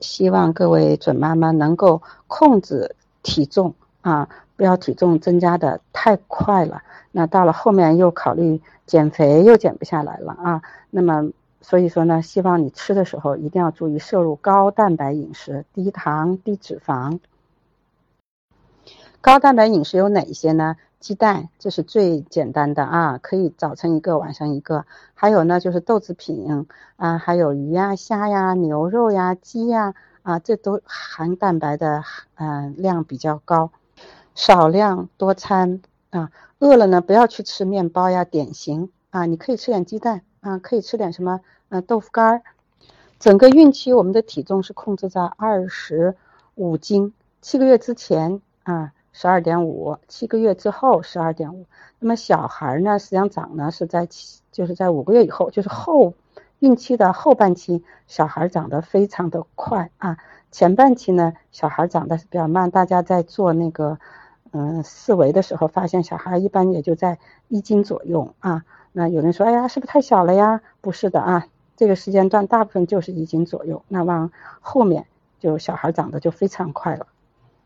希望各位准妈妈能够控制体重啊，不要体重增加的太快了。那到了后面又考虑减肥又减不下来了啊。那么所以说呢，希望你吃的时候一定要注意摄入高蛋白饮食，低糖低脂肪。高蛋白饮食有哪些呢？鸡蛋，这是最简单的啊，可以早晨一个，晚上一个。还有呢，就是豆制品啊，还有鱼呀、虾呀、牛肉呀、鸡呀啊，这都含蛋白的嗯量比较高。少量多餐啊，饿了呢不要去吃面包呀、点心啊，你可以吃点鸡蛋啊，可以吃点什么嗯豆腐干儿。整个孕期我们的体重是控制在二十五斤，七个月之前啊。十二点五，七个月之后十二点五。那么小孩呢，实际上长呢是在七，就是在五个月以后，就是后孕期的后半期，小孩长得非常的快啊。前半期呢，小孩长得是比较慢。大家在做那个嗯四维的时候，发现小孩一般也就在一斤左右啊。那有人说，哎呀，是不是太小了呀？不是的啊，这个时间段大部分就是一斤左右。那往后面就小孩长得就非常快了。